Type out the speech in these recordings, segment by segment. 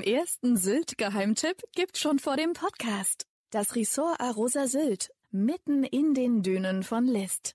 ersten Sylt-Geheimtipp gibt's schon vor dem Podcast. Das Ressort Arosa Sylt, mitten in den Dünen von List.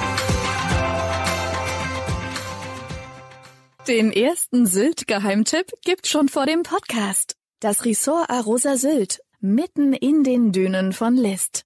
Den ersten Sylt-Geheimtipp gibt's schon vor dem Podcast. Das Ressort Arosa Sylt, mitten in den Dünen von List.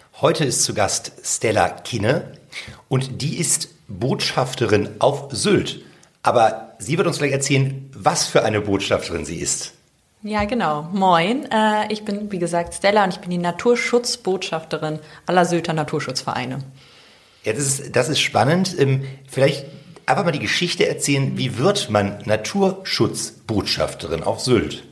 Heute ist zu Gast Stella Kinne und die ist Botschafterin auf Sylt. Aber sie wird uns gleich erzählen, was für eine Botschafterin sie ist. Ja, genau. Moin. Äh, ich bin, wie gesagt, Stella und ich bin die Naturschutzbotschafterin aller Sylter Naturschutzvereine. Ja, das ist, das ist spannend. Ähm, vielleicht einfach mal die Geschichte erzählen, wie wird man Naturschutzbotschafterin auf Sylt?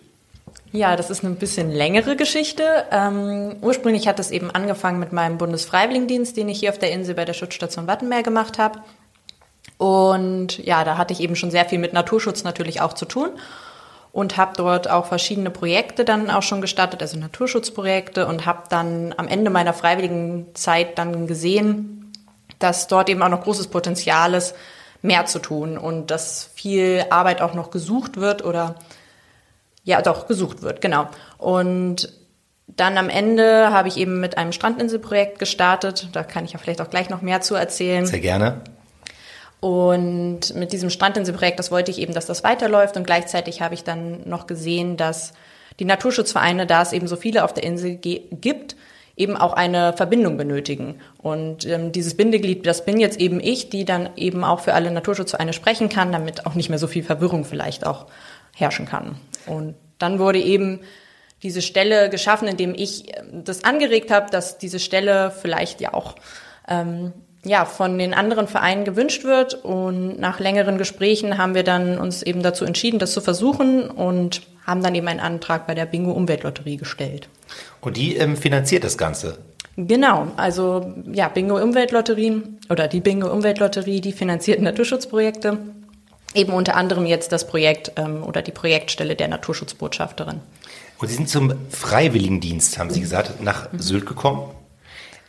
Ja, das ist eine bisschen längere Geschichte. Ähm, ursprünglich hat es eben angefangen mit meinem Bundesfreiwilligendienst, den ich hier auf der Insel bei der Schutzstation Wattenmeer gemacht habe. Und ja, da hatte ich eben schon sehr viel mit Naturschutz natürlich auch zu tun und habe dort auch verschiedene Projekte dann auch schon gestartet, also Naturschutzprojekte und habe dann am Ende meiner freiwilligen Zeit dann gesehen, dass dort eben auch noch großes Potenzial ist, mehr zu tun und dass viel Arbeit auch noch gesucht wird oder ja, doch, gesucht wird, genau. Und dann am Ende habe ich eben mit einem Strandinselprojekt gestartet. Da kann ich ja vielleicht auch gleich noch mehr zu erzählen. Sehr gerne. Und mit diesem Strandinselprojekt, das wollte ich eben, dass das weiterläuft. Und gleichzeitig habe ich dann noch gesehen, dass die Naturschutzvereine, da es eben so viele auf der Insel gibt, eben auch eine Verbindung benötigen. Und ähm, dieses Bindeglied, das bin jetzt eben ich, die dann eben auch für alle Naturschutzvereine sprechen kann, damit auch nicht mehr so viel Verwirrung vielleicht auch herrschen kann. Und dann wurde eben diese Stelle geschaffen, indem ich ähm, das angeregt habe, dass diese Stelle vielleicht ja auch ähm, ja, von den anderen Vereinen gewünscht wird. Und nach längeren Gesprächen haben wir dann uns eben dazu entschieden, das zu versuchen und haben dann eben einen Antrag bei der Bingo Umweltlotterie gestellt. Und die ähm, finanziert das Ganze? Genau, also ja, Bingo Umweltlotterie oder die Bingo Umweltlotterie, die finanziert Naturschutzprojekte eben unter anderem jetzt das Projekt ähm, oder die Projektstelle der Naturschutzbotschafterin. Und Sie sind zum Freiwilligendienst, haben Sie gesagt, nach mhm. Sylt gekommen.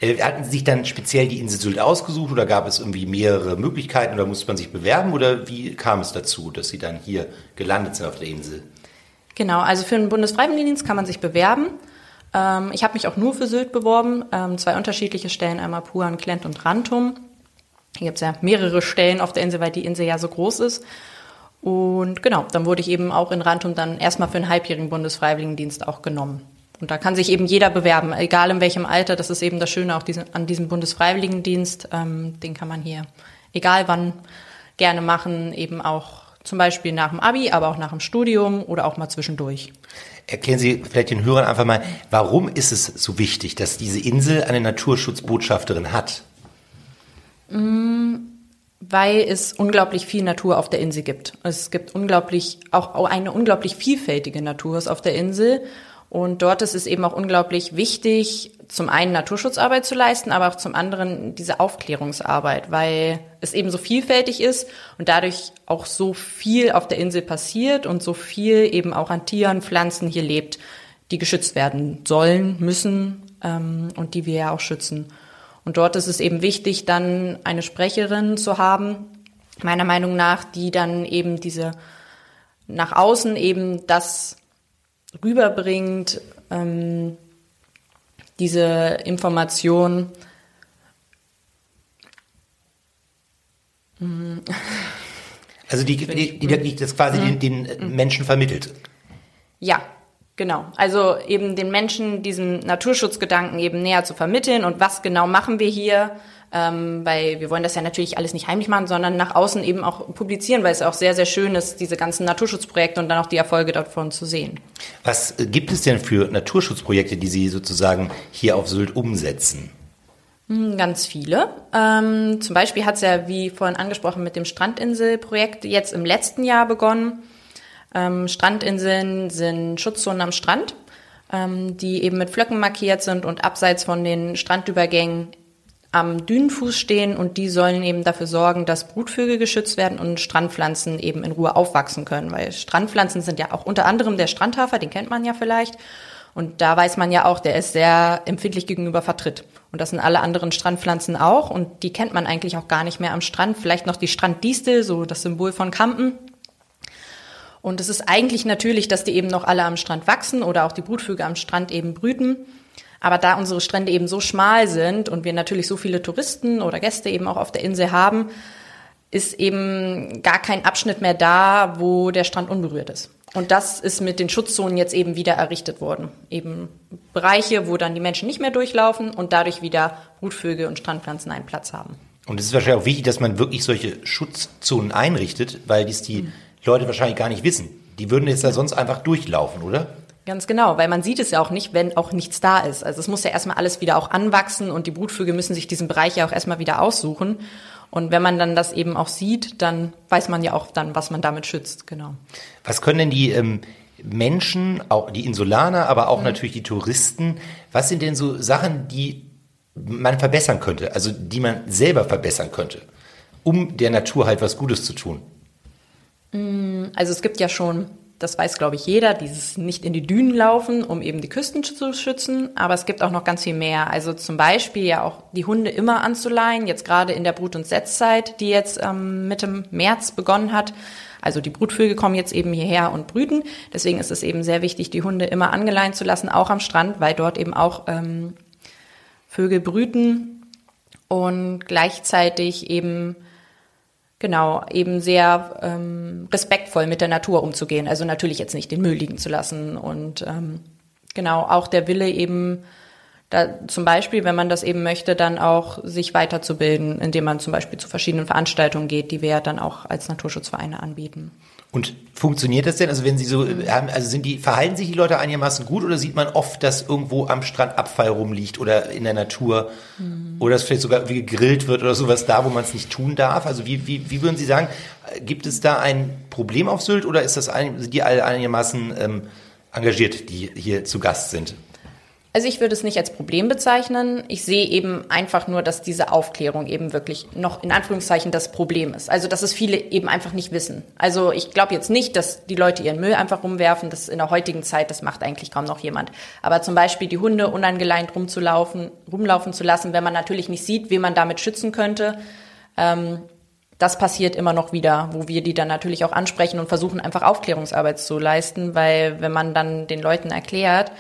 Äh, hatten Sie sich dann speziell die Insel Sylt ausgesucht oder gab es irgendwie mehrere Möglichkeiten oder musste man sich bewerben oder wie kam es dazu, dass Sie dann hier gelandet sind auf der Insel? Genau, also für den Bundesfreiwilligendienst kann man sich bewerben. Ähm, ich habe mich auch nur für Sylt beworben, ähm, zwei unterschiedliche Stellen, einmal Puan, Klent und Rantum. Hier gibt es ja mehrere Stellen auf der Insel, weil die Insel ja so groß ist. Und genau, dann wurde ich eben auch in Rantum dann erstmal für einen halbjährigen Bundesfreiwilligendienst auch genommen. Und da kann sich eben jeder bewerben, egal in welchem Alter. Das ist eben das Schöne auch diesen, an diesem Bundesfreiwilligendienst. Ähm, den kann man hier, egal wann, gerne machen, eben auch zum Beispiel nach dem Abi, aber auch nach dem Studium oder auch mal zwischendurch. Erklären Sie vielleicht den Hörern einfach mal, warum ist es so wichtig, dass diese Insel eine Naturschutzbotschafterin hat? Weil es unglaublich viel Natur auf der Insel gibt. Es gibt unglaublich, auch eine unglaublich vielfältige Natur auf der Insel. Und dort ist es eben auch unglaublich wichtig zum einen Naturschutzarbeit zu leisten, aber auch zum anderen diese Aufklärungsarbeit, weil es eben so vielfältig ist und dadurch auch so viel auf der Insel passiert und so viel eben auch an Tieren, Pflanzen hier lebt, die geschützt werden sollen, müssen ähm, und die wir ja auch schützen. Und dort ist es eben wichtig, dann eine Sprecherin zu haben, meiner Meinung nach, die dann eben diese nach außen eben das rüberbringt, ähm, diese Information. Also die, die, die wirklich das quasi den, den Menschen vermittelt. Ja, genau. Also eben den Menschen diesen Naturschutzgedanken eben näher zu vermitteln und was genau machen wir hier, ähm, weil wir wollen das ja natürlich alles nicht heimlich machen, sondern nach außen eben auch publizieren, weil es auch sehr, sehr schön ist, diese ganzen Naturschutzprojekte und dann auch die Erfolge davon zu sehen. Was äh, gibt es denn für Naturschutzprojekte, die Sie sozusagen hier auf Sylt umsetzen? Hm, ganz viele. Ähm, zum Beispiel hat es ja, wie vorhin angesprochen, mit dem Strandinselprojekt jetzt im letzten Jahr begonnen. Ähm, Strandinseln sind Schutzzonen am Strand, ähm, die eben mit Flöcken markiert sind und abseits von den Strandübergängen am Dünenfuß stehen und die sollen eben dafür sorgen, dass Brutvögel geschützt werden und Strandpflanzen eben in Ruhe aufwachsen können, weil Strandpflanzen sind ja auch unter anderem der Strandhafer, den kennt man ja vielleicht. Und da weiß man ja auch, der ist sehr empfindlich gegenüber Vertritt. Und das sind alle anderen Strandpflanzen auch. Und die kennt man eigentlich auch gar nicht mehr am Strand. Vielleicht noch die Stranddistel, so das Symbol von Kampen. Und es ist eigentlich natürlich, dass die eben noch alle am Strand wachsen oder auch die Brutvögel am Strand eben brüten. Aber da unsere Strände eben so schmal sind und wir natürlich so viele Touristen oder Gäste eben auch auf der Insel haben, ist eben gar kein Abschnitt mehr da, wo der Strand unberührt ist. Und das ist mit den Schutzzonen jetzt eben wieder errichtet worden. Eben Bereiche, wo dann die Menschen nicht mehr durchlaufen und dadurch wieder Brutvögel und Strandpflanzen einen Platz haben. Und es ist wahrscheinlich auch wichtig, dass man wirklich solche Schutzzonen einrichtet, weil dies die mhm. Leute wahrscheinlich gar nicht wissen. Die würden jetzt da sonst einfach durchlaufen, oder? Ganz genau, weil man sieht es ja auch nicht, wenn auch nichts da ist. Also es muss ja erstmal alles wieder auch anwachsen und die Brutvögel müssen sich diesen Bereich ja auch erstmal wieder aussuchen. Und wenn man dann das eben auch sieht, dann weiß man ja auch dann, was man damit schützt, genau. Was können denn die ähm, Menschen, auch die Insulaner, aber auch mhm. natürlich die Touristen, was sind denn so Sachen, die man verbessern könnte, also die man selber verbessern könnte, um der Natur halt was Gutes zu tun? Mm, also es gibt ja schon das weiß, glaube ich, jeder, dieses nicht in die Dünen laufen, um eben die Küsten zu schützen. Aber es gibt auch noch ganz viel mehr. Also zum Beispiel ja auch die Hunde immer anzuleihen, jetzt gerade in der Brut- und Setzzeit, die jetzt ähm, Mitte März begonnen hat. Also die Brutvögel kommen jetzt eben hierher und brüten. Deswegen ist es eben sehr wichtig, die Hunde immer angeleint zu lassen, auch am Strand, weil dort eben auch ähm, Vögel brüten und gleichzeitig eben genau, eben sehr ähm, respektvoll mit der Natur umzugehen. Also natürlich jetzt nicht den Müll liegen zu lassen und ähm, genau auch der Wille eben da zum Beispiel, wenn man das eben möchte, dann auch sich weiterzubilden, indem man zum Beispiel zu verschiedenen Veranstaltungen geht, die wir ja dann auch als Naturschutzvereine anbieten. Und funktioniert das denn? Also wenn Sie so haben, also sind die, verhalten sich die Leute einigermaßen gut oder sieht man oft, dass irgendwo am Strand Abfall rumliegt oder in der Natur mhm. oder es vielleicht sogar wie gegrillt wird oder sowas da, wo man es nicht tun darf? Also wie, wie, wie würden Sie sagen, gibt es da ein Problem auf Sylt oder ist das ein, sind die alle einigermaßen ähm, engagiert, die hier zu Gast sind? Also ich würde es nicht als Problem bezeichnen. Ich sehe eben einfach nur, dass diese Aufklärung eben wirklich noch in Anführungszeichen das Problem ist. Also dass es viele eben einfach nicht wissen. Also ich glaube jetzt nicht, dass die Leute ihren Müll einfach rumwerfen. Das in der heutigen Zeit, das macht eigentlich kaum noch jemand. Aber zum Beispiel die Hunde unangeleint rumzulaufen, rumlaufen zu lassen, wenn man natürlich nicht sieht, wie man damit schützen könnte. Ähm, das passiert immer noch wieder, wo wir die dann natürlich auch ansprechen und versuchen einfach Aufklärungsarbeit zu leisten, weil wenn man dann den Leuten erklärt,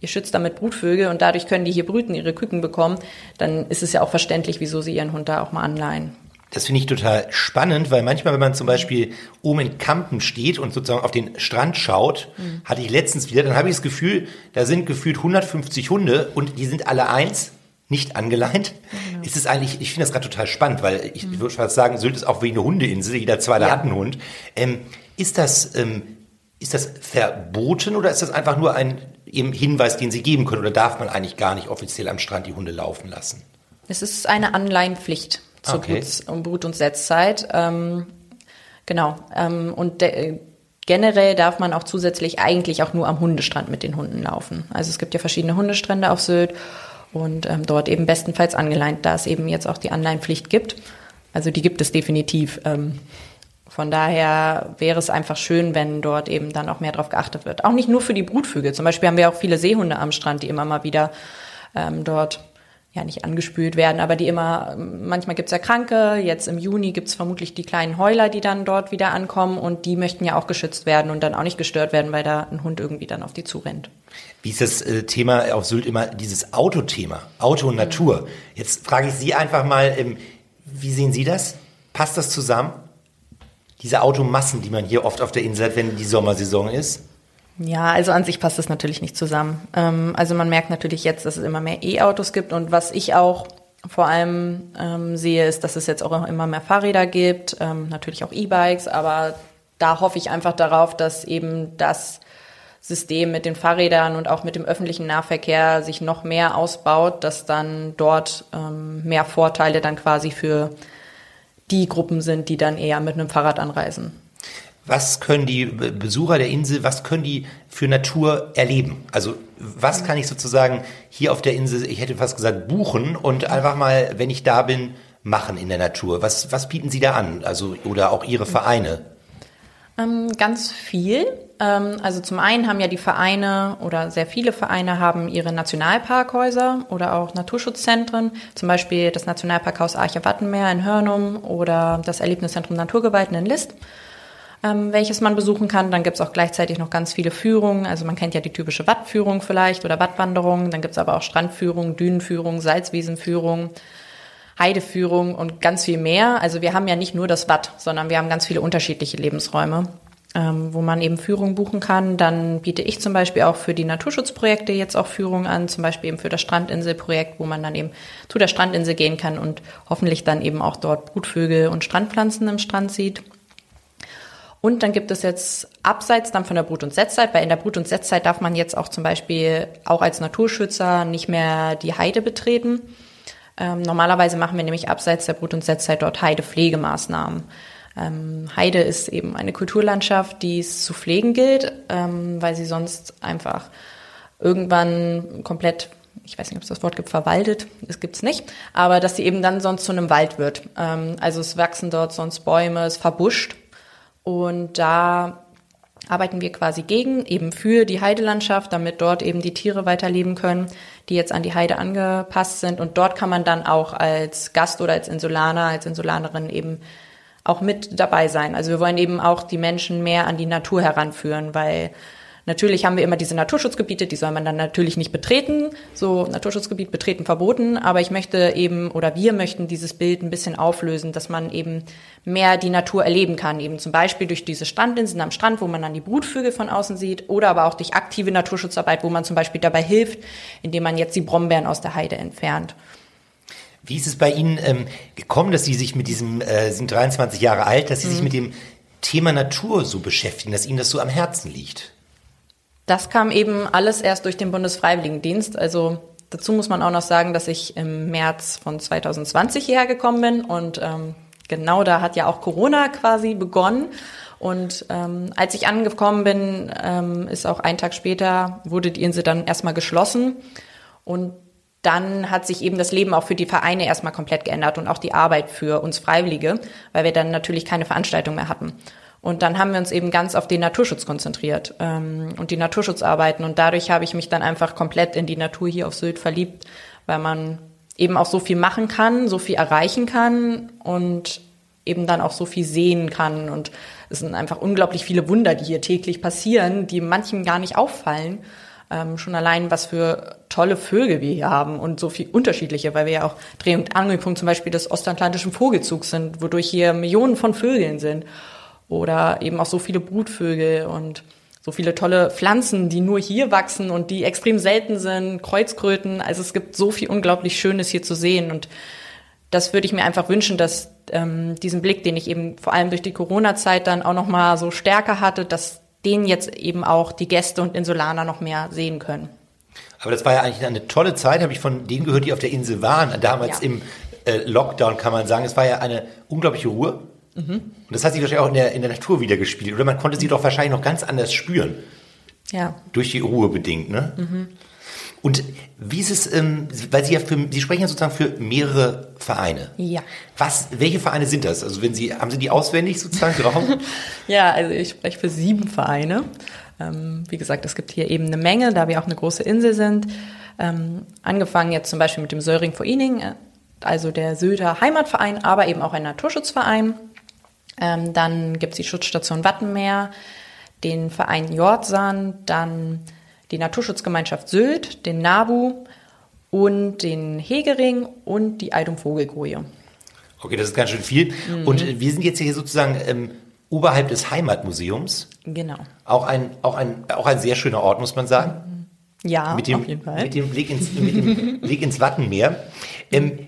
ihr schützt damit Brutvögel und dadurch können die hier brüten, ihre Küken bekommen, dann ist es ja auch verständlich, wieso sie ihren Hund da auch mal anleihen. Das finde ich total spannend, weil manchmal, wenn man zum Beispiel oben in Kampen steht und sozusagen auf den Strand schaut, mhm. hatte ich letztens wieder, dann habe ich das Gefühl, da sind gefühlt 150 Hunde und die sind alle eins, nicht angeleint. Genau. Ist es eigentlich, ich finde das gerade total spannend, weil ich, mhm. ich würde fast sagen, Sylt ist auch wie eine Hundeinsel, jeder zweite ja. hat einen Hund. Ähm, ist das, ähm, ist das verboten oder ist das einfach nur ein Hinweis, den Sie geben können? Oder darf man eigentlich gar nicht offiziell am Strand die Hunde laufen lassen? Es ist eine Anleihenpflicht zur okay. Brut-, Brut und Setzzeit. Ähm, genau. Ähm, und de, generell darf man auch zusätzlich eigentlich auch nur am Hundestrand mit den Hunden laufen. Also es gibt ja verschiedene Hundestrände auf Sylt. und ähm, dort eben bestenfalls angeleint, da es eben jetzt auch die Anleihenpflicht gibt. Also die gibt es definitiv. Ähm, von daher wäre es einfach schön, wenn dort eben dann auch mehr darauf geachtet wird. Auch nicht nur für die Brutvögel. Zum Beispiel haben wir auch viele Seehunde am Strand, die immer mal wieder ähm, dort ja nicht angespült werden, aber die immer, manchmal gibt's ja Kranke, jetzt im Juni gibt's vermutlich die kleinen Heuler, die dann dort wieder ankommen und die möchten ja auch geschützt werden und dann auch nicht gestört werden, weil da ein Hund irgendwie dann auf die zurennt. Wie ist das äh, Thema auf Sylt immer, dieses Autothema, Auto und Natur? Jetzt frage ich Sie einfach mal, ähm, wie sehen Sie das? Passt das zusammen? Diese Automassen, die man hier oft auf der Insel hat, wenn die Sommersaison ist? Ja, also an sich passt das natürlich nicht zusammen. Ähm, also man merkt natürlich jetzt, dass es immer mehr E-Autos gibt und was ich auch vor allem ähm, sehe, ist, dass es jetzt auch immer mehr Fahrräder gibt, ähm, natürlich auch E-Bikes, aber da hoffe ich einfach darauf, dass eben das System mit den Fahrrädern und auch mit dem öffentlichen Nahverkehr sich noch mehr ausbaut, dass dann dort ähm, mehr Vorteile dann quasi für die Gruppen sind, die dann eher mit einem Fahrrad anreisen. Was können die Besucher der Insel, was können die für Natur erleben? Also was kann ich sozusagen hier auf der Insel, ich hätte fast gesagt, buchen und einfach mal, wenn ich da bin, machen in der Natur? Was, was bieten Sie da an? Also, oder auch Ihre Vereine? Ähm, ganz viel. Ähm, also zum einen haben ja die Vereine oder sehr viele Vereine haben ihre Nationalparkhäuser oder auch Naturschutzzentren, zum Beispiel das Nationalparkhaus Arche Wattenmeer in Hörnum oder das Erlebniszentrum Naturgewalten in List ähm, welches man besuchen kann. Dann gibt's auch gleichzeitig noch ganz viele Führungen. Also man kennt ja die typische Wattführung vielleicht oder Wattwanderung. Dann gibt's aber auch Strandführung, Dünenführung, Salzwiesenführung. Heideführung und ganz viel mehr. Also wir haben ja nicht nur das Watt, sondern wir haben ganz viele unterschiedliche Lebensräume, ähm, wo man eben Führung buchen kann. Dann biete ich zum Beispiel auch für die Naturschutzprojekte jetzt auch Führung an, zum Beispiel eben für das Strandinselprojekt, wo man dann eben zu der Strandinsel gehen kann und hoffentlich dann eben auch dort Brutvögel und Strandpflanzen im Strand sieht. Und dann gibt es jetzt abseits dann von der Brut- und Setzzeit, weil in der Brut- und Setzzeit darf man jetzt auch zum Beispiel auch als Naturschützer nicht mehr die Heide betreten. Ähm, normalerweise machen wir nämlich abseits der Brut- und Setzzeit dort Heidepflegemaßnahmen. Ähm, Heide ist eben eine Kulturlandschaft, die es zu pflegen gilt, ähm, weil sie sonst einfach irgendwann komplett ich weiß nicht, ob es das Wort gibt, verwaldet, es gibt's nicht, aber dass sie eben dann sonst zu einem Wald wird. Ähm, also es wachsen dort sonst Bäume, es verbuscht und da arbeiten wir quasi gegen, eben für die Heidelandschaft, damit dort eben die Tiere weiterleben können, die jetzt an die Heide angepasst sind. Und dort kann man dann auch als Gast oder als Insulaner, als Insulanerin eben auch mit dabei sein. Also wir wollen eben auch die Menschen mehr an die Natur heranführen, weil Natürlich haben wir immer diese Naturschutzgebiete, die soll man dann natürlich nicht betreten. So Naturschutzgebiet betreten verboten. Aber ich möchte eben oder wir möchten dieses Bild ein bisschen auflösen, dass man eben mehr die Natur erleben kann. Eben zum Beispiel durch diese Strandinseln am Strand, wo man dann die Brutvögel von außen sieht. Oder aber auch durch aktive Naturschutzarbeit, wo man zum Beispiel dabei hilft, indem man jetzt die Brombeeren aus der Heide entfernt. Wie ist es bei Ihnen ähm, gekommen, dass Sie sich mit diesem, äh, sind 23 Jahre alt, dass Sie mhm. sich mit dem Thema Natur so beschäftigen, dass Ihnen das so am Herzen liegt? Das kam eben alles erst durch den Bundesfreiwilligendienst. Also dazu muss man auch noch sagen, dass ich im März von 2020 hierher gekommen bin und ähm, genau da hat ja auch Corona quasi begonnen. Und ähm, als ich angekommen bin, ähm, ist auch ein Tag später, wurde die Insel dann erstmal geschlossen. Und dann hat sich eben das Leben auch für die Vereine erstmal komplett geändert und auch die Arbeit für uns Freiwillige, weil wir dann natürlich keine Veranstaltung mehr hatten. Und dann haben wir uns eben ganz auf den Naturschutz konzentriert ähm, und die Naturschutzarbeiten. Und dadurch habe ich mich dann einfach komplett in die Natur hier auf Sylt verliebt, weil man eben auch so viel machen kann, so viel erreichen kann und eben dann auch so viel sehen kann. Und es sind einfach unglaublich viele Wunder, die hier täglich passieren, die manchen gar nicht auffallen. Ähm, schon allein, was für tolle Vögel wir hier haben und so viel unterschiedliche, weil wir ja auch Dreh- und Angelpunkt zum Beispiel des ostatlantischen Vogelzugs sind, wodurch hier Millionen von Vögeln sind oder eben auch so viele Brutvögel und so viele tolle Pflanzen, die nur hier wachsen und die extrem selten sind, Kreuzkröten. Also es gibt so viel unglaublich Schönes hier zu sehen und das würde ich mir einfach wünschen, dass ähm, diesen Blick, den ich eben vor allem durch die Corona-Zeit dann auch noch mal so stärker hatte, dass den jetzt eben auch die Gäste und Insulaner noch mehr sehen können. Aber das war ja eigentlich eine tolle Zeit, habe ich von denen gehört, die auf der Insel waren, damals ja. im äh, Lockdown kann man sagen. Es war ja eine unglaubliche Ruhe. Mhm. Und das hat sich wahrscheinlich auch in der, in der Natur wieder Oder man konnte sie doch wahrscheinlich noch ganz anders spüren. Ja. Durch die Ruhe bedingt, ne? Mhm. Und wie ist es, ähm, weil Sie ja für, Sie sprechen ja sozusagen für mehrere Vereine. Ja. Was, welche Vereine sind das? Also wenn Sie, haben Sie die auswendig sozusagen drauf? Ja, also ich spreche für sieben Vereine. Ähm, wie gesagt, es gibt hier eben eine Menge, da wir auch eine große Insel sind. Ähm, angefangen jetzt zum Beispiel mit dem Söring vor Ining, äh, also der Söder Heimatverein, aber eben auch ein Naturschutzverein. Ähm, dann gibt es die Schutzstation Wattenmeer, den Verein Jordsand, dann die Naturschutzgemeinschaft Sylt, den NABU und den Hegering und die Eidum Vogelkoje. Okay, das ist ganz schön viel. Mhm. Und äh, wir sind jetzt hier sozusagen ähm, oberhalb des Heimatmuseums. Genau. Auch ein, auch ein, auch ein sehr schöner Ort, muss man sagen. Ja, mit dem, auf jeden Fall. Mit dem Blick ins, mit dem Blick ins Wattenmeer. Ähm,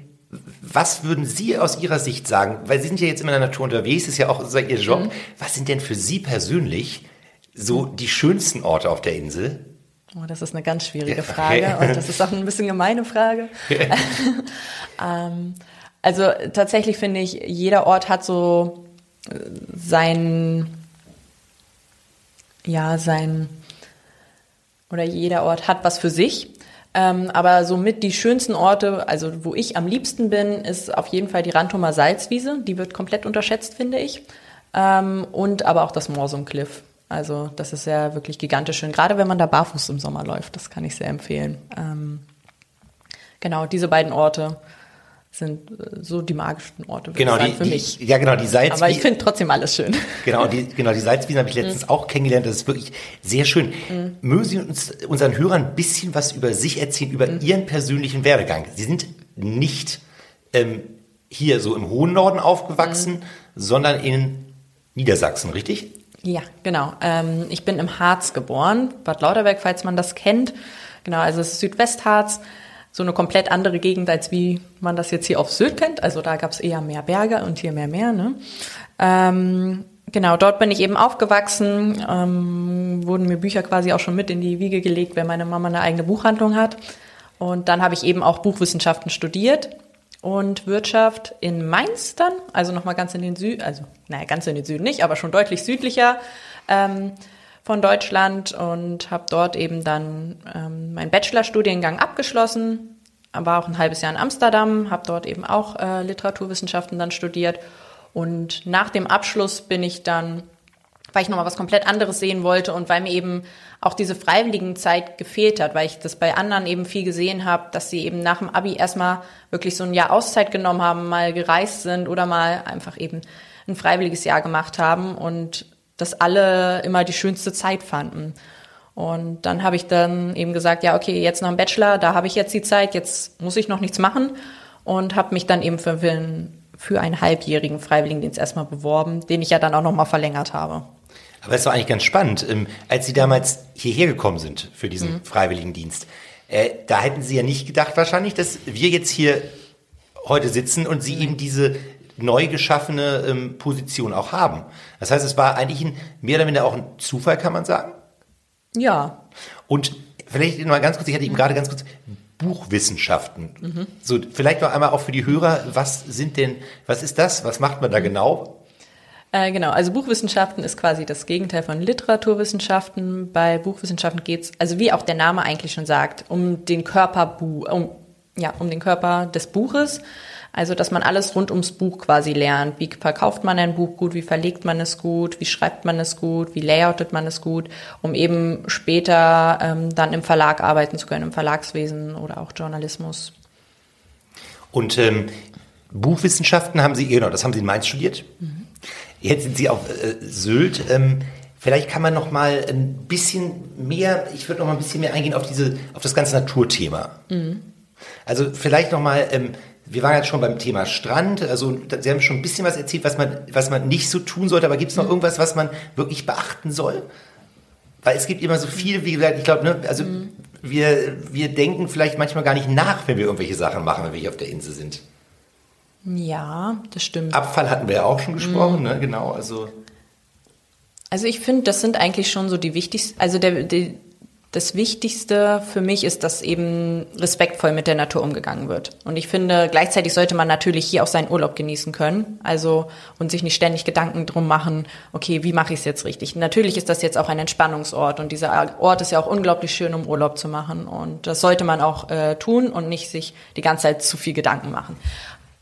was würden Sie aus Ihrer Sicht sagen? Weil Sie sind ja jetzt immer in der Natur unterwegs, ist ja auch Ihr Job. Mhm. Was sind denn für Sie persönlich so die schönsten Orte auf der Insel? Oh, das ist eine ganz schwierige. Frage und das ist auch ein bisschen gemeine Frage. ähm, also tatsächlich finde ich, jeder Ort hat so äh, sein, ja, sein, oder jeder Ort hat was für sich. Ähm, aber somit die schönsten Orte, also wo ich am liebsten bin, ist auf jeden Fall die Rantumer Salzwiese. Die wird komplett unterschätzt, finde ich. Ähm, und aber auch das Morsum Cliff. Also das ist ja wirklich gigantisch schön, gerade wenn man da barfuß im Sommer läuft. Das kann ich sehr empfehlen. Ähm, genau, diese beiden Orte sind äh, so die magischsten Orte Genau, die, für die, mich. ja genau, die Salz. Aber ich finde trotzdem alles schön. Genau, die, genau, die Salzwiesen habe ich letztens auch kennengelernt. Das ist wirklich sehr schön. Mögen Sie uns, unseren Hörern ein bisschen was über sich erzählen, über Mhm. Ihren persönlichen Werdegang? Sie sind nicht ähm, hier so im hohen Norden aufgewachsen, Mhm. sondern in Niedersachsen, richtig? Ja, genau. Ähm, ich bin im Harz geboren, Bad Lauterberg, falls man das kennt. Genau, also es ist Südwestharz, so eine komplett andere Gegend, als wie man das jetzt hier auf Sylt kennt. Also da gab es eher mehr Berge und hier mehr Meer. Ne? Ähm, genau, dort bin ich eben aufgewachsen, ähm, wurden mir Bücher quasi auch schon mit in die Wiege gelegt, wenn meine Mama eine eigene Buchhandlung hat. Und dann habe ich eben auch Buchwissenschaften studiert und Wirtschaft in Mainz dann, also nochmal ganz in den Süden, also naja, ganz in den Süden nicht, aber schon deutlich südlicher ähm, von Deutschland und habe dort eben dann ähm, meinen Bachelorstudiengang abgeschlossen, war auch ein halbes Jahr in Amsterdam, habe dort eben auch äh, Literaturwissenschaften dann studiert und nach dem Abschluss bin ich dann weil ich nochmal was komplett anderes sehen wollte und weil mir eben auch diese Freiwilligenzeit gefehlt hat, weil ich das bei anderen eben viel gesehen habe, dass sie eben nach dem Abi erstmal wirklich so ein Jahr Auszeit genommen haben, mal gereist sind oder mal einfach eben ein freiwilliges Jahr gemacht haben und das alle immer die schönste Zeit fanden. Und dann habe ich dann eben gesagt, ja, okay, jetzt nach dem Bachelor, da habe ich jetzt die Zeit, jetzt muss ich noch nichts machen und habe mich dann eben für, für einen halbjährigen Freiwilligendienst erstmal beworben, den ich ja dann auch nochmal verlängert habe. Aber es war eigentlich ganz spannend. Ähm, als Sie damals hierher gekommen sind für diesen Mhm. Freiwilligendienst, äh, da hätten Sie ja nicht gedacht wahrscheinlich, dass wir jetzt hier heute sitzen und Sie eben diese neu geschaffene ähm, Position auch haben. Das heißt, es war eigentlich ein, mehr oder minder auch ein Zufall, kann man sagen. Ja, Und vielleicht noch mal ganz kurz, ich hatte eben gerade ganz kurz Buchwissenschaften. Mhm. So, vielleicht noch einmal auch für die Hörer, was sind denn, was ist das? Was macht man da genau? Äh, genau, also Buchwissenschaften ist quasi das Gegenteil von Literaturwissenschaften. Bei Buchwissenschaften geht's, also wie auch der Name eigentlich schon sagt, um den Körper, um, ja, um den Körper des Buches. Also, dass man alles rund ums Buch quasi lernt. Wie verkauft man ein Buch gut? Wie verlegt man es gut? Wie schreibt man es gut? Wie layoutet man es gut? Um eben später ähm, dann im Verlag arbeiten zu können, im Verlagswesen oder auch Journalismus. Und ähm, Buchwissenschaften haben Sie, genau, das haben Sie in Mainz studiert. Jetzt sind Sie auf äh, Sylt. Ähm, vielleicht kann man noch mal ein bisschen mehr, ich würde noch mal ein bisschen mehr eingehen auf diese, auf das ganze Naturthema. Also vielleicht noch mal, ähm, wir waren jetzt schon beim Thema Strand. Also Sie haben schon ein bisschen was erzählt, was man, was man nicht so tun sollte. Aber gibt es noch irgendwas, was man wirklich beachten soll? Weil es gibt immer so viel, wie gesagt, ich glaube, ne, also wir, wir denken vielleicht manchmal gar nicht nach, wenn wir irgendwelche Sachen machen, wenn wir hier auf der Insel sind. Ja, das stimmt. Abfall hatten wir ja auch schon gesprochen, ne? Genau, also. Also ich finde, das sind eigentlich schon so die wichtigsten, also der, die, Das Wichtigste für mich ist, dass eben respektvoll mit der Natur umgegangen wird. Und ich finde, gleichzeitig sollte man natürlich hier auch seinen Urlaub genießen können. Also und sich nicht ständig Gedanken drum machen, okay, wie mache ich es jetzt richtig? Natürlich ist das jetzt auch ein Entspannungsort und dieser Ort ist ja auch unglaublich schön, um Urlaub zu machen. Und das sollte man auch äh, tun und nicht sich die ganze Zeit zu viel Gedanken machen.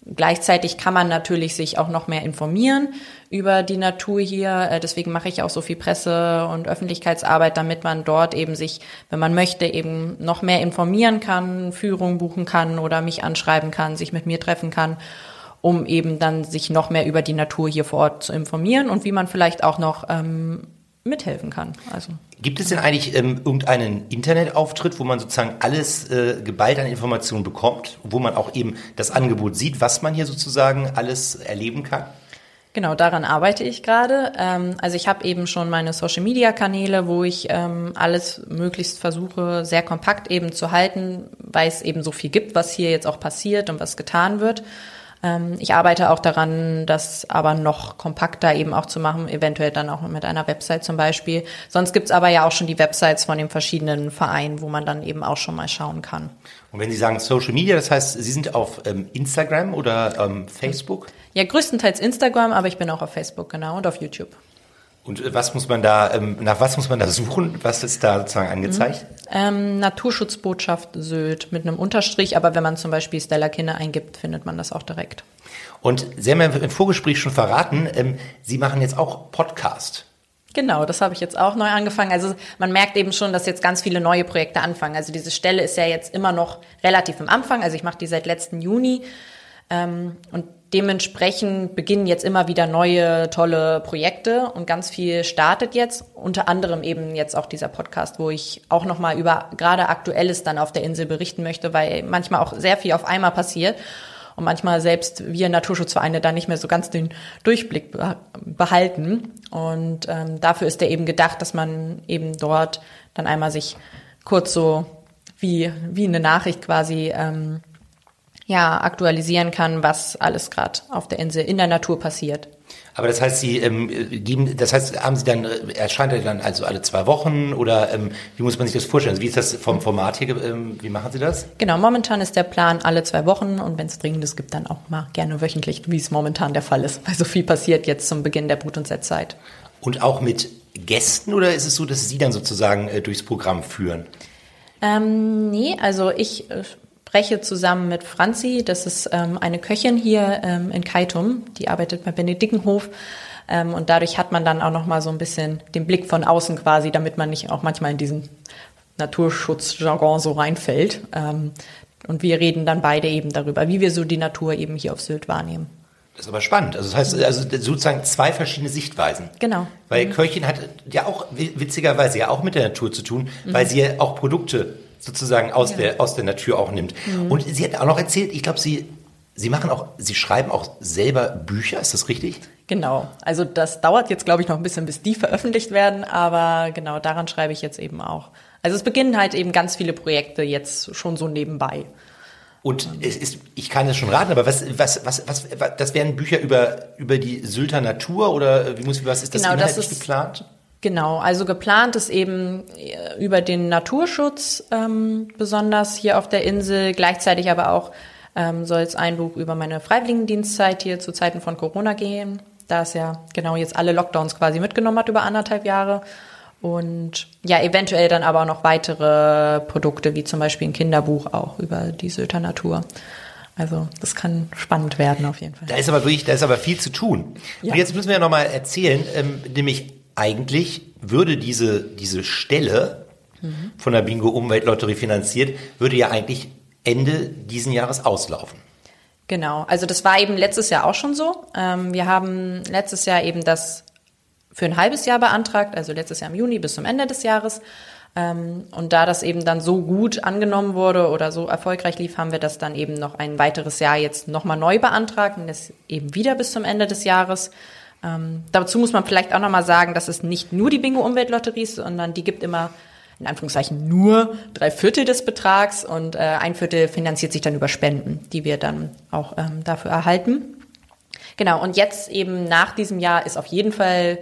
Gleichzeitig kann man natürlich sich auch noch mehr informieren über die Natur hier. Äh, deswegen mache ich auch so viel Presse- und Öffentlichkeitsarbeit, damit man dort eben sich, wenn man möchte, eben noch mehr informieren kann, Führung buchen kann oder mich anschreiben kann, sich mit mir treffen kann, um eben dann sich noch mehr über die Natur hier vor Ort zu informieren und wie man vielleicht auch noch ähm, mithelfen kann. Also. Gibt es denn eigentlich ähm, irgendeinen Internetauftritt, wo man sozusagen alles äh, geballt an Informationen bekommt, wo man auch eben das Angebot sieht, was man hier sozusagen alles erleben kann? Genau, daran arbeite ich gerade. Ähm, also ich habe eben schon meine Social-Media-Kanäle, wo ich ähm, alles möglichst versuche, sehr kompakt eben zu halten, weil es eben so viel gibt, was hier jetzt auch passiert und was getan wird. Ähm, ich arbeite auch daran, das aber noch kompakter eben auch zu machen, eventuell dann auch mit einer Website zum Beispiel. Sonst gibt's aber ja auch schon die Websites von den verschiedenen Vereinen, wo man dann eben auch schon mal schauen kann. Und wenn Sie sagen Social Media, das heißt, Sie sind auf ähm, Instagram oder ähm, Facebook? Ja, größtenteils Instagram, aber ich bin auch auf Facebook, genau, und auf YouTube. Und äh, was muss man da, ähm, nach was muss man da suchen? Was ist da sozusagen angezeigt? Mhm. Ähm, Naturschutzbotschaft Sylt mit einem Unterstrich, aber wenn man zum Beispiel Stella Kinne eingibt, findet man das auch direkt. Und Sie haben ja im Vorgespräch schon verraten, ähm, Sie machen jetzt auch Podcast. Genau, das habe ich jetzt auch neu angefangen. Also man merkt eben schon, dass jetzt ganz viele neue Projekte anfangen. Also diese Stelle ist ja jetzt immer noch relativ im Anfang. Also ich mache die seit letzten Juni. Ähm, und dementsprechend beginnen jetzt immer wieder neue tolle Projekte und ganz viel startet jetzt. Unter anderem eben jetzt auch dieser Podcast, wo ich auch nochmal über gerade Aktuelles dann auf der Insel berichten möchte, weil manchmal auch sehr viel auf einmal passiert und manchmal selbst wir Naturschutzvereine da nicht mehr so ganz den Durchblick behalten. Und ähm, dafür ist der eben gedacht, dass man eben dort dann einmal sich kurz so wie, wie eine Nachricht quasi ähm, ja, aktualisieren kann, was alles gerade auf der Insel in der Natur passiert. Aber das heißt, Sie ähm, geben, das heißt, haben Sie dann, äh, erscheint er dann also alle zwei Wochen oder ähm, wie muss man sich das vorstellen? Also wie ist das vom Format hier, ähm, wie machen Sie das? Genau, momentan ist der Plan alle zwei Wochen und wenn es Dringendes gibt, dann auch mal gerne wöchentlich, wie es momentan der Fall ist, weil so viel passiert jetzt zum Beginn der Brut- und Setzzeit. Und auch mit Gästen oder ist es so, dass Sie dann sozusagen äh, durchs Programm führen? Ähm, nee, also ich äh, spreche zusammen mit Franzi, das ist ähm, eine Köchin hier ähm, in Kaitum, die arbeitet bei Benedickenhof. Ähm, und dadurch hat man dann auch noch mal so ein bisschen den Blick von außen quasi, damit man nicht auch manchmal in diesen Naturschutzjargon so reinfällt. Ähm, und wir reden dann beide eben darüber, wie wir so die Natur eben hier auf Sylt wahrnehmen. Das ist aber spannend. Also das heißt, also sozusagen zwei verschiedene Sichtweisen. Genau. Weil mhm. Köchin hat ja auch witzigerweise ja auch mit der Natur zu tun, mhm. weil sie ja auch Produkte sozusagen aus, ja. der, aus der Natur auch nimmt. Mhm. Und sie hat auch noch erzählt, ich glaube, sie, sie machen auch, sie schreiben auch selber Bücher, ist das richtig? Genau. Also das dauert jetzt, glaube ich, noch ein bisschen, bis die veröffentlicht werden, aber genau daran schreibe ich jetzt eben auch. Also es beginnen halt eben ganz viele Projekte jetzt schon so nebenbei. Und es ist, ich kann es schon raten, aber was, was, was, was, das wären Bücher über, über die Sylter Natur oder wie muss, was ist das genau, das ist, geplant? Genau, also geplant ist eben äh, über den Naturschutz ähm, besonders hier auf der Insel, gleichzeitig aber auch ähm, soll es ein Buch über meine Freiwilligendienstzeit hier zu Zeiten von Corona gehen, da es ja genau jetzt alle Lockdowns quasi mitgenommen hat über anderthalb Jahre. Und ja, eventuell dann aber auch noch weitere Produkte, wie zum Beispiel ein Kinderbuch auch über die Sylter Natur. Also das kann spannend werden auf jeden Fall. Da ist aber wirklich, da ist aber viel zu tun. Ja. Und jetzt müssen wir ja nochmal erzählen, ähm, nämlich eigentlich würde diese, diese Stelle mhm. von der Bingo Umweltlotterie finanziert, würde ja eigentlich Ende diesen Jahres auslaufen. Genau, also das war eben letztes Jahr auch schon so. Ähm, wir haben letztes Jahr eben das für ein halbes Jahr beantragt, also letztes Jahr im Juni bis zum Ende des Jahres. Ähm, und da das eben dann so gut angenommen wurde oder so erfolgreich lief, haben wir das dann eben noch ein weiteres Jahr jetzt nochmal neu beantragt und das eben wieder bis zum Ende des Jahres. Ähm, dazu muss man vielleicht auch nochmal sagen, dass es nicht nur die Bingo-Umweltlotterie ist, sondern die gibt immer in Anführungszeichen nur drei Viertel des Betrags und äh, ein Viertel finanziert sich dann über Spenden, die wir dann auch ähm, dafür erhalten. Genau, und jetzt eben nach diesem Jahr ist auf jeden Fall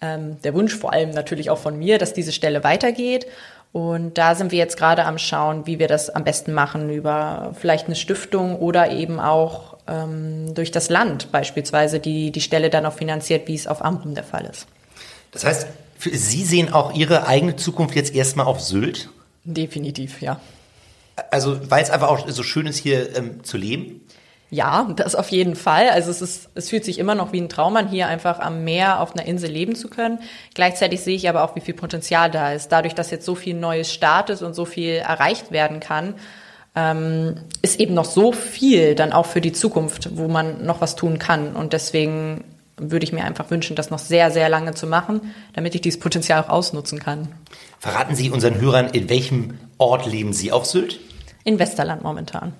ähm, der Wunsch, vor allem natürlich auch von mir, dass diese Stelle weitergeht. Und da sind wir jetzt gerade am Schauen, wie wir das am besten machen, über vielleicht eine Stiftung oder eben auch ähm, durch das Land beispielsweise, die die Stelle dann auch finanziert, wie es auf Amrum der Fall ist. Das heißt, Sie sehen auch Ihre eigene Zukunft jetzt erstmal auf Sylt? Definitiv, ja. Also, weil es einfach auch so schön ist, hier ähm, zu leben? Ja, das auf jeden Fall. Also es ist, es fühlt sich immer noch wie ein Traum an, hier einfach am Meer auf einer Insel leben zu können. Gleichzeitig sehe ich aber auch, wie viel Potenzial da ist. Dadurch, dass jetzt so viel Neues startet und so viel erreicht werden kann, ähm, ist eben noch so viel dann auch für die Zukunft, wo man noch was tun kann. Und deswegen würde ich mir einfach wünschen, das noch sehr, sehr lange zu machen, damit ich dieses Potenzial auch ausnutzen kann. Verraten Sie unseren Hörern, in welchem Ort leben Sie auf Sylt? In Westerland momentan.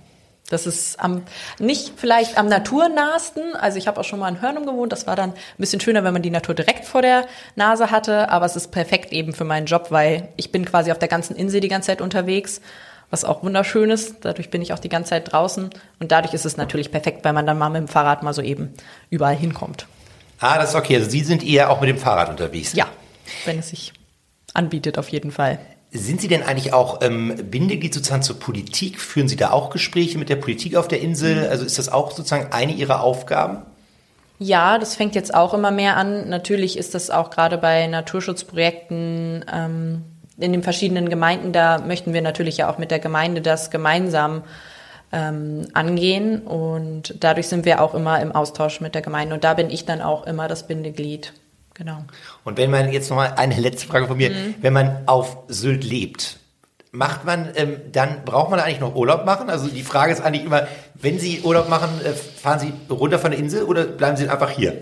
Das ist am, nicht vielleicht am naturnahesten. Also ich habe auch schon mal in Hörnum gewohnt. Das war dann ein bisschen schöner, wenn man die Natur direkt vor der Nase hatte. Aber es ist perfekt eben für meinen Job, weil ich bin quasi auf der ganzen Insel die ganze Zeit unterwegs, was auch wunderschön ist. Dadurch bin ich auch die ganze Zeit draußen. Und dadurch ist es natürlich perfekt, weil man dann mal mit dem Fahrrad mal so eben überall hinkommt. Ah, das ist okay. Also Sie sind eher auch mit dem Fahrrad unterwegs. Ja, wenn es sich anbietet, auf jeden Fall. Sind Sie denn eigentlich auch ähm, Bindeglied sozusagen zur Politik? Führen Sie da auch Gespräche mit der Politik auf der Insel? Mhm. Also ist das auch sozusagen eine Ihrer Aufgaben? Ja, das fängt jetzt auch immer mehr an. Natürlich ist das auch gerade bei Naturschutzprojekten ähm, in den verschiedenen Gemeinden, da möchten wir natürlich ja auch mit der Gemeinde das gemeinsam ähm, angehen. Und dadurch sind wir auch immer im Austausch mit der Gemeinde. Und da bin ich dann auch immer das Bindeglied. Genau. Und wenn man jetzt nochmal eine letzte Frage von mir, mhm. wenn man auf Sylt lebt, macht man, ähm, dann braucht man eigentlich noch Urlaub machen? Also die Frage ist eigentlich immer, wenn Sie Urlaub machen, äh, fahren Sie runter von der Insel oder bleiben Sie einfach hier?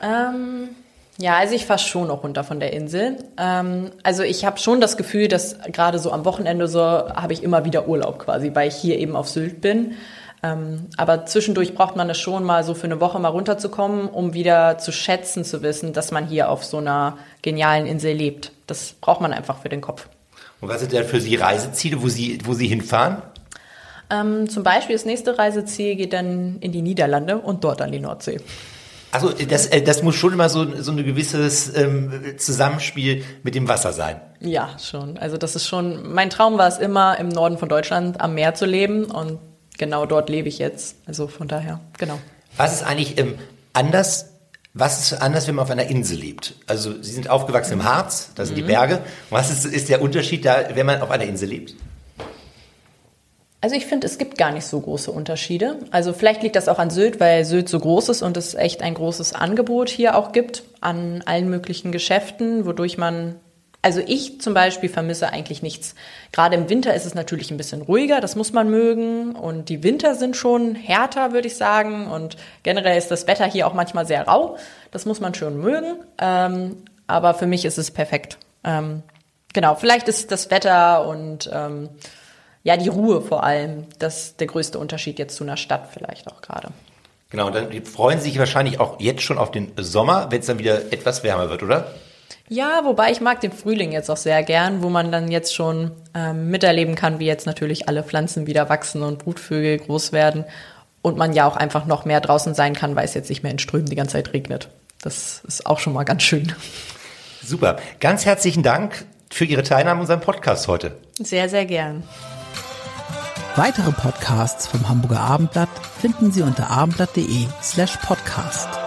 Ähm, ja, also ich fahre schon noch runter von der Insel. Ähm, also ich habe schon das Gefühl, dass gerade so am Wochenende so habe ich immer wieder Urlaub quasi, weil ich hier eben auf Sylt bin. Ähm, aber zwischendurch braucht man es schon mal so für eine Woche mal runterzukommen, um wieder zu schätzen, zu wissen, dass man hier auf so einer genialen Insel lebt. Das braucht man einfach für den Kopf. Und was sind denn für Sie Reiseziele, wo Sie, wo Sie hinfahren? Ähm, zum Beispiel das nächste Reiseziel geht dann in die Niederlande und dort an die Nordsee. Also das, äh, das muss schon immer so, so ein gewisses ähm, Zusammenspiel mit dem Wasser sein. Ja, schon. Also das ist schon, mein Traum war es immer, im Norden von Deutschland am Meer zu leben und genau dort lebe ich jetzt. Also von daher, genau. Was ist eigentlich ähm, anders? Was ist anders, wenn man auf einer Insel lebt? Also Sie sind aufgewachsen im Harz, da sind mhm. die Berge. Was ist, ist der Unterschied da, wenn man auf einer Insel lebt? Also ich finde, es gibt gar nicht so große Unterschiede. Also vielleicht liegt das auch an Sylt, weil Sylt so groß ist und es echt ein großes Angebot hier auch gibt an allen möglichen Geschäften, wodurch man also ich zum Beispiel vermisse eigentlich nichts. Gerade im Winter ist es natürlich ein bisschen ruhiger, das muss man mögen. Und die Winter sind schon härter, würde ich sagen. Und generell ist das Wetter hier auch manchmal sehr rau. Das muss man schon mögen. Ähm, aber für mich ist es perfekt. Ähm, genau, vielleicht ist das Wetter und ähm, ja, die Ruhe vor allem, das der größte Unterschied jetzt zu einer Stadt vielleicht auch gerade. Genau, dann freuen Sie sich wahrscheinlich auch jetzt schon auf den Sommer, wenn es dann wieder etwas wärmer wird, oder? Ja, wobei ich mag den Frühling jetzt auch sehr gern, wo man dann jetzt schon ähm, miterleben kann, wie jetzt natürlich alle Pflanzen wieder wachsen und Brutvögel groß werden und man ja auch einfach noch mehr draußen sein kann, weil es jetzt nicht mehr in Strömen die ganze Zeit regnet. Das ist auch schon mal ganz schön. Super. Ganz herzlichen Dank für Ihre Teilnahme an unserem Podcast heute. Sehr, sehr gern. Weitere Podcasts vom Hamburger Abendblatt finden Sie unter abendblatt.de slash podcast.